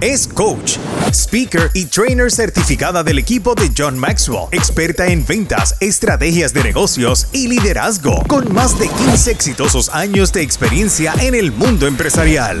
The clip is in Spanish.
Es coach, speaker y trainer certificada del equipo de John Maxwell, experta en ventas, estrategias de negocios y liderazgo, con más de 15 exitosos años de experiencia en el mundo empresarial.